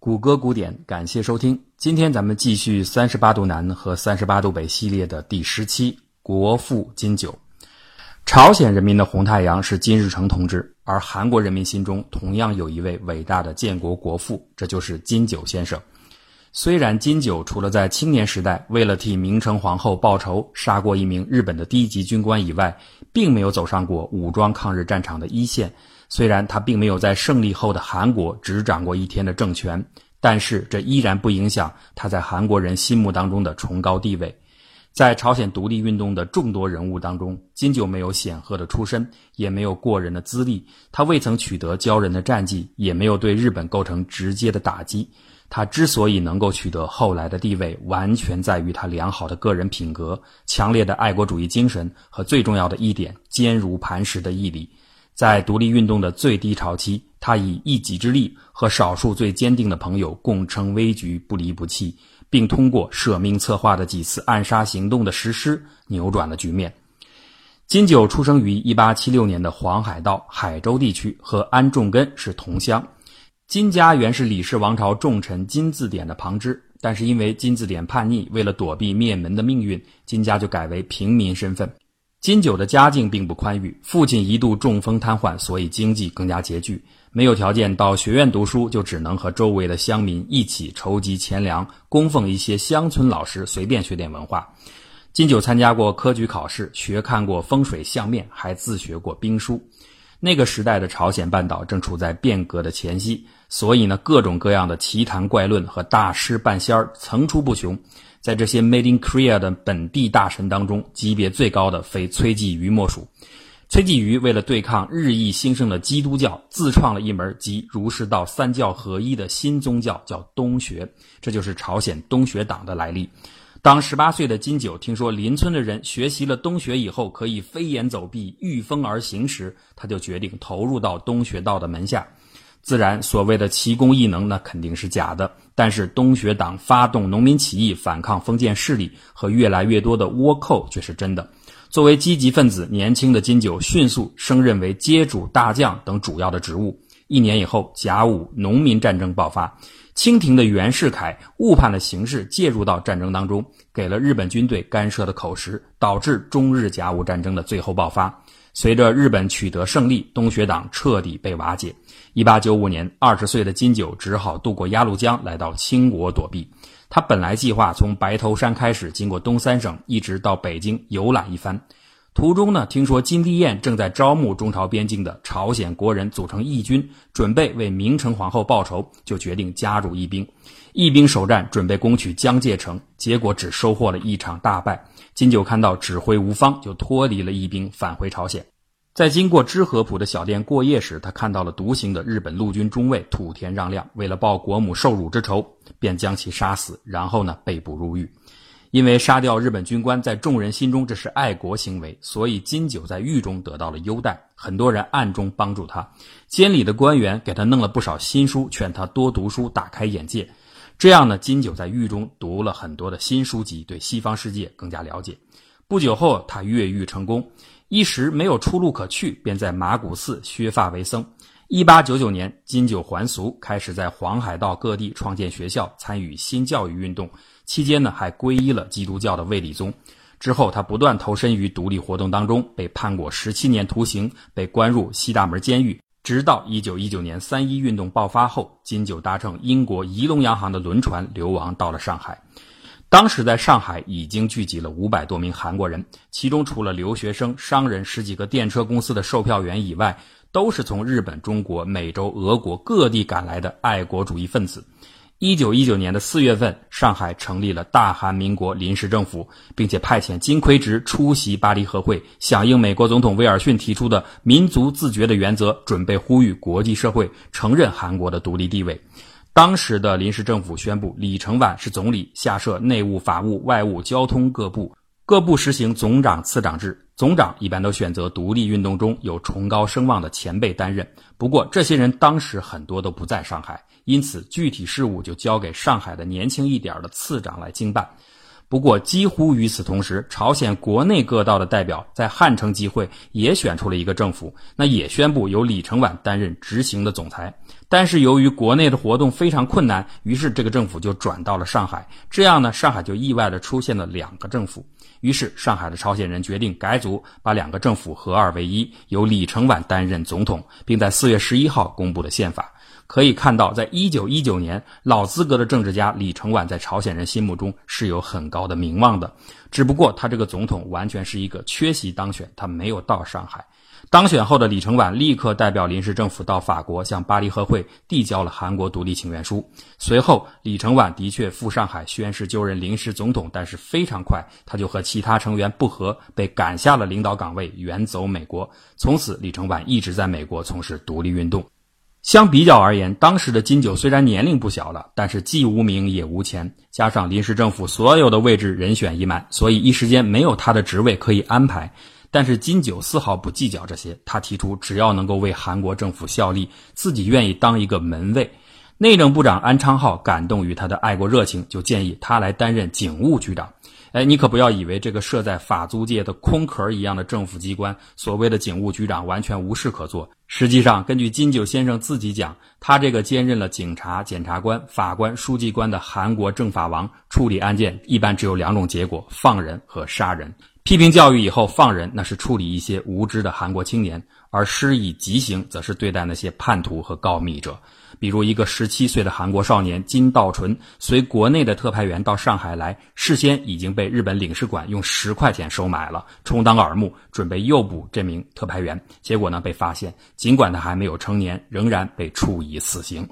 谷歌古典，感谢收听。今天咱们继续三十八度南和三十八度北系列的第十期国父金九。朝鲜人民的红太阳是金日成同志，而韩国人民心中同样有一位伟大的建国国父，这就是金九先生。虽然金九除了在青年时代为了替明成皇后报仇杀过一名日本的低级军官以外，并没有走上过武装抗日战场的一线。虽然他并没有在胜利后的韩国执掌过一天的政权，但是这依然不影响他在韩国人心目当中的崇高地位。在朝鲜独立运动的众多人物当中，金九没有显赫的出身，也没有过人的资历，他未曾取得骄人的战绩，也没有对日本构成直接的打击。他之所以能够取得后来的地位，完全在于他良好的个人品格、强烈的爱国主义精神和最重要的一点——坚如磐石的毅力。在独立运动的最低潮期，他以一己之力和少数最坚定的朋友共撑危局，不离不弃，并通过舍命策划的几次暗杀行动的实施，扭转了局面。金九出生于1876年的黄海道海州地区，和安重根是同乡。金家原是李氏王朝重臣金字典的旁支，但是因为金字典叛逆，为了躲避灭门的命运，金家就改为平民身份。金九的家境并不宽裕，父亲一度中风瘫痪，所以经济更加拮据，没有条件到学院读书，就只能和周围的乡民一起筹集钱粮，供奉一些乡村老师，随便学点文化。金九参加过科举考试，学看过风水相面，还自学过兵书。那个时代的朝鲜半岛正处在变革的前夕，所以呢，各种各样的奇谈怪论和大师半仙儿层出不穷。在这些 Made in Korea 的本地大神当中，级别最高的非崔继瑜莫属。崔继瑜为了对抗日益兴盛的基督教，自创了一门集儒释道三教合一的新宗教，叫东学。这就是朝鲜东学党的来历。当十八岁的金九听说邻村的人学习了东学以后可以飞檐走壁、御风而行时，他就决定投入到东学道的门下。自然，所谓的奇功异能那肯定是假的。但是东学党发动农民起义反抗封建势力和越来越多的倭寇却是真的。作为积极分子，年轻的金九迅速升任为接主、大将等主要的职务。一年以后，甲午农民战争爆发，清廷的袁世凯误判了形势，介入到战争当中，给了日本军队干涉的口实，导致中日甲午战争的最后爆发。随着日本取得胜利，东学党彻底被瓦解。一八九五年，二十岁的金九只好渡过鸭绿江，来到清国躲避。他本来计划从白头山开始，经过东三省，一直到北京游览一番。途中呢，听说金帝彦正在招募中朝边境的朝鲜国人组成义军，准备为明成皇后报仇，就决定加入义兵。义兵首战，准备攻取江界城，结果只收获了一场大败。金九看到指挥无方，就脱离了义兵，返回朝鲜。在经过知和浦的小店过夜时，他看到了独行的日本陆军中尉土田让亮，为了报国母受辱之仇，便将其杀死，然后呢被捕入狱。因为杀掉日本军官，在众人心中这是爱国行为，所以金九在狱中得到了优待，很多人暗中帮助他。监里的官员给他弄了不少新书，劝他多读书，打开眼界。这样呢，金九在狱中读了很多的新书籍，对西方世界更加了解。不久后，他越狱成功。一时没有出路可去，便在马古寺削发为僧。一八九九年，金九还俗，开始在黄海道各地创建学校，参与新教育运动。期间呢，还皈依了基督教的卫理宗。之后，他不断投身于独立活动当中，被判过十七年徒刑，被关入西大门监狱。直到一九一九年三一运动爆发后，金九搭乘英国怡龙洋行的轮船流亡到了上海。当时在上海已经聚集了五百多名韩国人，其中除了留学生、商人、十几个电车公司的售票员以外，都是从日本、中国、美洲、俄国各地赶来的爱国主义分子。一九一九年的四月份，上海成立了大韩民国临时政府，并且派遣金奎植出席巴黎和会，响应美国总统威尔逊提出的民族自觉的原则，准备呼吁国际社会承认韩国的独立地位。当时的临时政府宣布，李承晚是总理，下设内务、法务、外务、交通各部，各部实行总长、次长制。总长一般都选择独立运动中有崇高声望的前辈担任。不过，这些人当时很多都不在上海，因此具体事务就交给上海的年轻一点的次长来经办。不过，几乎与此同时，朝鲜国内各道的代表在汉城集会，也选出了一个政府，那也宣布由李承晚担任执行的总裁。但是由于国内的活动非常困难，于是这个政府就转到了上海。这样呢，上海就意外的出现了两个政府。于是，上海的朝鲜人决定改组，把两个政府合二为一，由李承晚担任总统，并在四月十一号公布了宪法。可以看到，在一九一九年，老资格的政治家李承晚在朝鲜人心目中是有很高的名望的。只不过，他这个总统完全是一个缺席当选，他没有到上海。当选后的李承晚立刻代表临时政府到法国，向巴黎和会递交了韩国独立请愿书。随后，李承晚的确赴上海宣誓就任临时总统，但是非常快，他就和其他成员不和，被赶下了领导岗位，远走美国。从此，李承晚一直在美国从事独立运动。相比较而言，当时的金九虽然年龄不小了，但是既无名也无钱，加上临时政府所有的位置人选已满，所以一时间没有他的职位可以安排。但是金九丝毫不计较这些，他提出只要能够为韩国政府效力，自己愿意当一个门卫。内政部长安昌浩感动于他的爱国热情，就建议他来担任警务局长。哎，你可不要以为这个设在法租界的空壳一样的政府机关，所谓的警务局长完全无事可做。实际上，根据金九先生自己讲，他这个兼任了警察、检察官、法官、书记官的韩国政法王，处理案件一般只有两种结果：放人和杀人。批评教育以后放人，那是处理一些无知的韩国青年；而施以极刑，则是对待那些叛徒和告密者。比如一个十七岁的韩国少年金道纯，随国内的特派员到上海来，事先已经被日本领事馆用十块钱收买了，充当耳目，准备诱捕这名特派员。结果呢，被发现，尽管他还没有成年，仍然被处以死刑。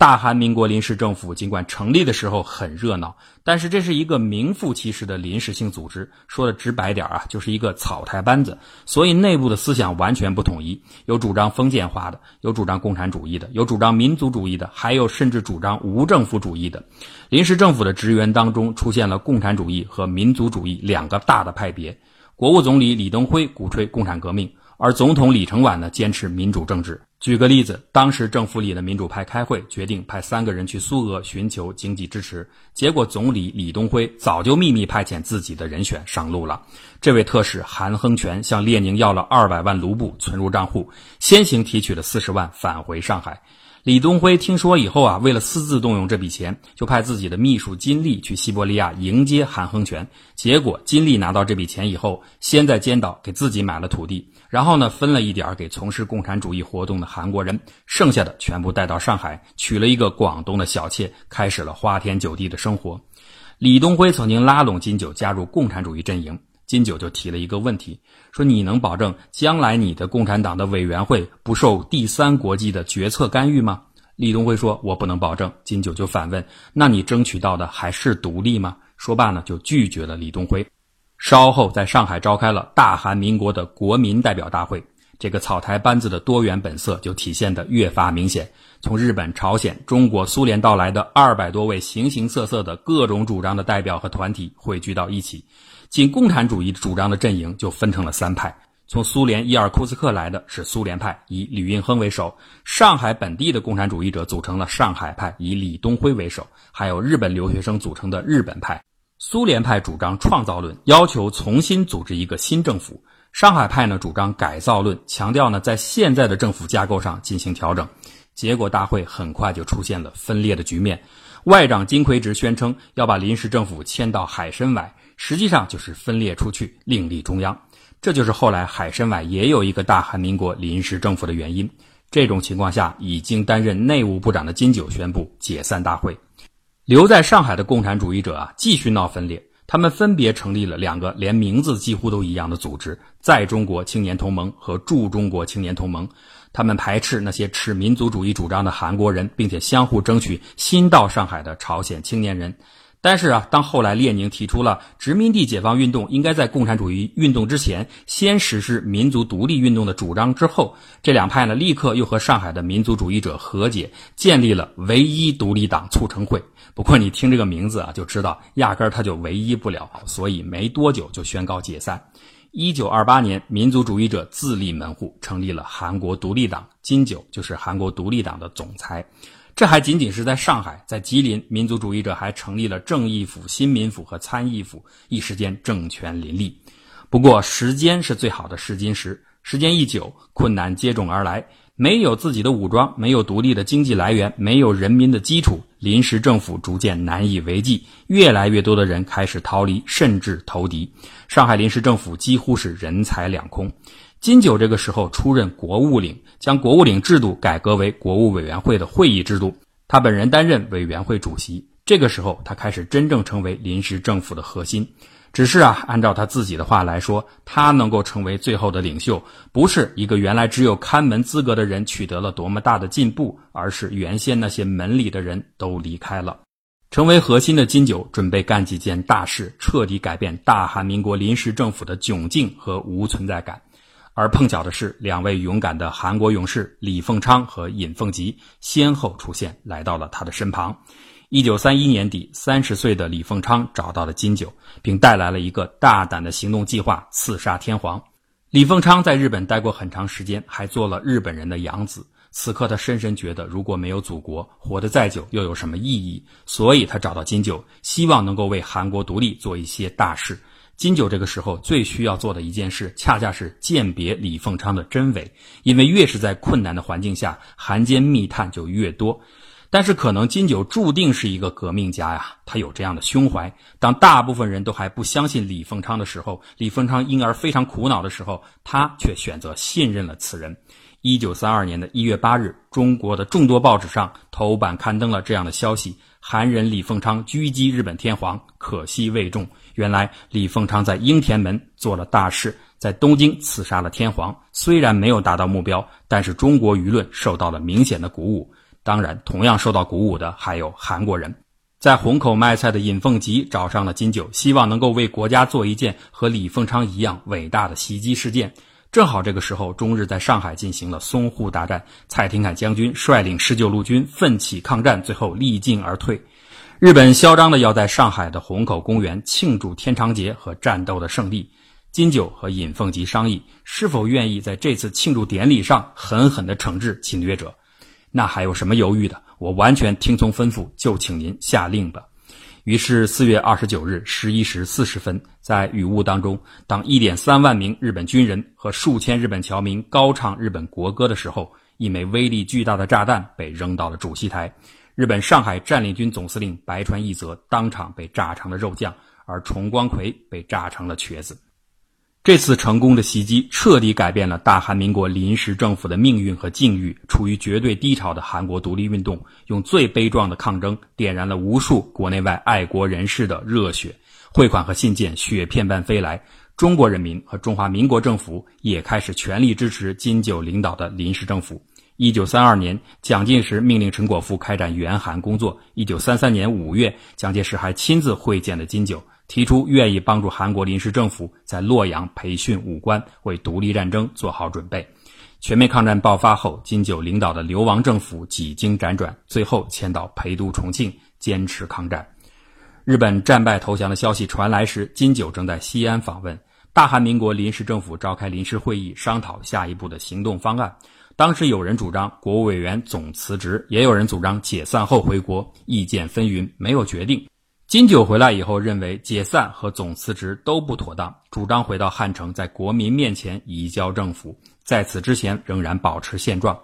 大韩民国临时政府尽管成立的时候很热闹，但是这是一个名副其实的临时性组织。说的直白点啊，就是一个草台班子。所以内部的思想完全不统一，有主张封建化的，有主张共产主义的，有主张民族主义的，还有甚至主张无政府主义的。临时政府的职员当中出现了共产主义和民族主义两个大的派别。国务总理李登辉鼓吹共产革命，而总统李承晚呢坚持民主政治。举个例子，当时政府里的民主派开会，决定派三个人去苏俄寻求经济支持。结果总理李东辉早就秘密派遣自己的人选上路了。这位特使韩亨权向列宁要了二百万卢布存入账户，先行提取了四十万返回上海。李东辉听说以后啊，为了私自动用这笔钱，就派自己的秘书金立去西伯利亚迎接韩亨权。结果金立拿到这笔钱以后，先在尖岛给自己买了土地。然后呢，分了一点给从事共产主义活动的韩国人，剩下的全部带到上海，娶了一个广东的小妾，开始了花天酒地的生活。李东辉曾经拉拢金九加入共产主义阵营，金九就提了一个问题，说你能保证将来你的共产党的委员会不受第三国际的决策干预吗？李东辉说，我不能保证。金九就反问，那你争取到的还是独立吗？说罢呢，就拒绝了李东辉。稍后，在上海召开了大韩民国的国民代表大会，这个草台班子的多元本色就体现得越发明显。从日本、朝鲜、中国、苏联到来的二百多位形形色色的各种主张的代表和团体汇聚到一起，仅共产主义主张的阵营就分成了三派。从苏联伊尔库茨克来的是苏联派，以吕运亨为首；上海本地的共产主义者组成了上海派，以李东辉为首；还有日本留学生组成的日本派。苏联派主张创造论，要求重新组织一个新政府；上海派呢主张改造论，强调呢在现在的政府架构上进行调整。结果大会很快就出现了分裂的局面。外长金奎植宣称要把临时政府迁到海参崴，实际上就是分裂出去，另立中央。这就是后来海参崴也有一个大韩民国临时政府的原因。这种情况下，已经担任内务部长的金九宣布解散大会。留在上海的共产主义者啊，继续闹分裂。他们分别成立了两个连名字几乎都一样的组织：在中国青年同盟和驻中国青年同盟。他们排斥那些持民族主义主张的韩国人，并且相互争取新到上海的朝鲜青年人。但是啊，当后来列宁提出了殖民地解放运动应该在共产主义运动之前先实施民族独立运动的主张之后，这两派呢立刻又和上海的民族主义者和解，建立了唯一独立党促成会。不过你听这个名字啊，就知道压根儿他就唯一不了，所以没多久就宣告解散。一九二八年，民族主义者自立门户，成立了韩国独立党，金九就是韩国独立党的总裁。这还仅仅是在上海，在吉林，民族主义者还成立了正义府、新民府和参议府，一时间政权林立。不过，时间是最好的试金石，时间一久，困难接踵而来。没有自己的武装，没有独立的经济来源，没有人民的基础，临时政府逐渐难以为继。越来越多的人开始逃离，甚至投敌。上海临时政府几乎是人财两空。金九这个时候出任国务领，将国务领制度改革为国务委员会的会议制度，他本人担任委员会主席。这个时候，他开始真正成为临时政府的核心。只是啊，按照他自己的话来说，他能够成为最后的领袖，不是一个原来只有看门资格的人取得了多么大的进步，而是原先那些门里的人都离开了。成为核心的金九准备干几件大事，彻底改变大韩民国临时政府的窘境和无存在感。而碰巧的是，两位勇敢的韩国勇士李凤昌和尹凤吉先后出现，来到了他的身旁。一九三一年底，三十岁的李凤昌找到了金九，并带来了一个大胆的行动计划——刺杀天皇。李凤昌在日本待过很长时间，还做了日本人的养子。此刻，他深深觉得，如果没有祖国，活得再久又有什么意义？所以他找到金九，希望能够为韩国独立做一些大事。金九这个时候最需要做的一件事，恰恰是鉴别李凤昌的真伪，因为越是在困难的环境下，韩奸密探就越多。但是可能金九注定是一个革命家呀，他有这样的胸怀。当大部分人都还不相信李凤昌的时候，李凤昌因而非常苦恼的时候，他却选择信任了此人。一九三二年的一月八日，中国的众多报纸上头版刊登了这样的消息：韩人李凤昌狙击日本天皇，可惜未中。原来李凤昌在应天门做了大事，在东京刺杀了天皇，虽然没有达到目标，但是中国舆论受到了明显的鼓舞。当然，同样受到鼓舞的还有韩国人。在虹口卖菜的尹凤吉找上了金九，希望能够为国家做一件和李凤昌一样伟大的袭击事件。正好这个时候，中日在上海进行了淞沪大战，蔡廷锴将军率领十九路军奋起抗战，最后力尽而退。日本嚣张的要在上海的虹口公园庆祝天长节和战斗的胜利。金九和尹凤吉商议，是否愿意在这次庆祝典礼上狠狠地惩治侵略者。那还有什么犹豫的？我完全听从吩咐，就请您下令吧。于是四月二十九日十一时四十分，在雨雾当中，当一点三万名日本军人和数千日本侨民高唱日本国歌的时候，一枚威力巨大的炸弹被扔到了主席台。日本上海占领军总司令白川义则当场被炸成了肉酱，而重光葵被炸成了瘸子。这次成功的袭击彻底改变了大韩民国临时政府的命运和境遇。处于绝对低潮的韩国独立运动，用最悲壮的抗争点燃了无数国内外爱国人士的热血。汇款和信件雪片般飞来，中国人民和中华民国政府也开始全力支持金九领导的临时政府。一九三二年，蒋介石命令陈果夫开展援韩工作。一九三三年五月，蒋介石还亲自会见了金九。提出愿意帮助韩国临时政府在洛阳培训武官，为独立战争做好准备。全面抗战爆发后，金九领导的流亡政府几经辗转，最后迁到陪都重庆，坚持抗战。日本战败投降的消息传来时，金九正在西安访问。大韩民国临时政府召开临时会议，商讨下一步的行动方案。当时有人主张国务委员总辞职，也有人主张解散后回国，意见纷纭，没有决定。金九回来以后，认为解散和总辞职都不妥当，主张回到汉城，在国民面前移交政府。在此之前，仍然保持现状。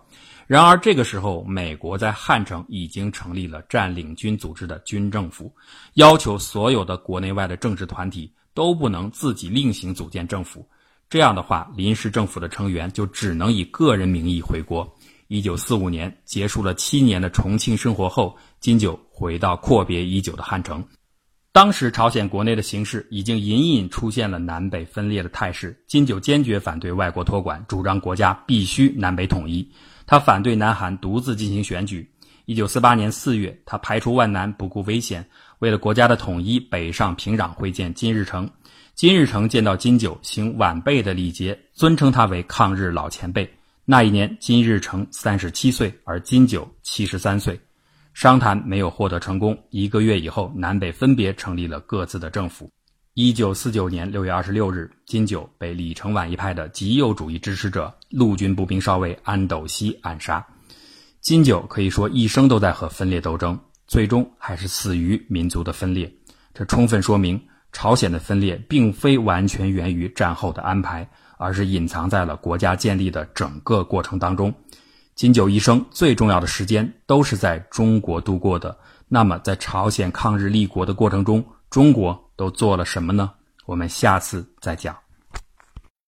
然而，这个时候，美国在汉城已经成立了占领军组织的军政府，要求所有的国内外的政治团体都不能自己另行组建政府。这样的话，临时政府的成员就只能以个人名义回国。一九四五年结束了七年的重庆生活后，金九回到阔别已久的汉城。当时朝鲜国内的形势已经隐隐出现了南北分裂的态势。金九坚决反对外国托管，主张国家必须南北统一。他反对南韩独自进行选举。一九四八年四月，他排除万难，不顾危险，为了国家的统一，北上平壤会见金日成。金日成见到金九，行晚辈的礼节，尊称他为抗日老前辈。那一年，金日成三十七岁，而金九七十三岁。商谈没有获得成功。一个月以后，南北分别成立了各自的政府。一九四九年六月二十六日，金九被李承晚一派的极右主义支持者陆军步兵少尉安斗锡暗杀。金九可以说一生都在和分裂斗争，最终还是死于民族的分裂。这充分说明朝鲜的分裂并非完全源于战后的安排，而是隐藏在了国家建立的整个过程当中。金九一生最重要的时间都是在中国度过的。那么，在朝鲜抗日立国的过程中，中国都做了什么呢？我们下次再讲。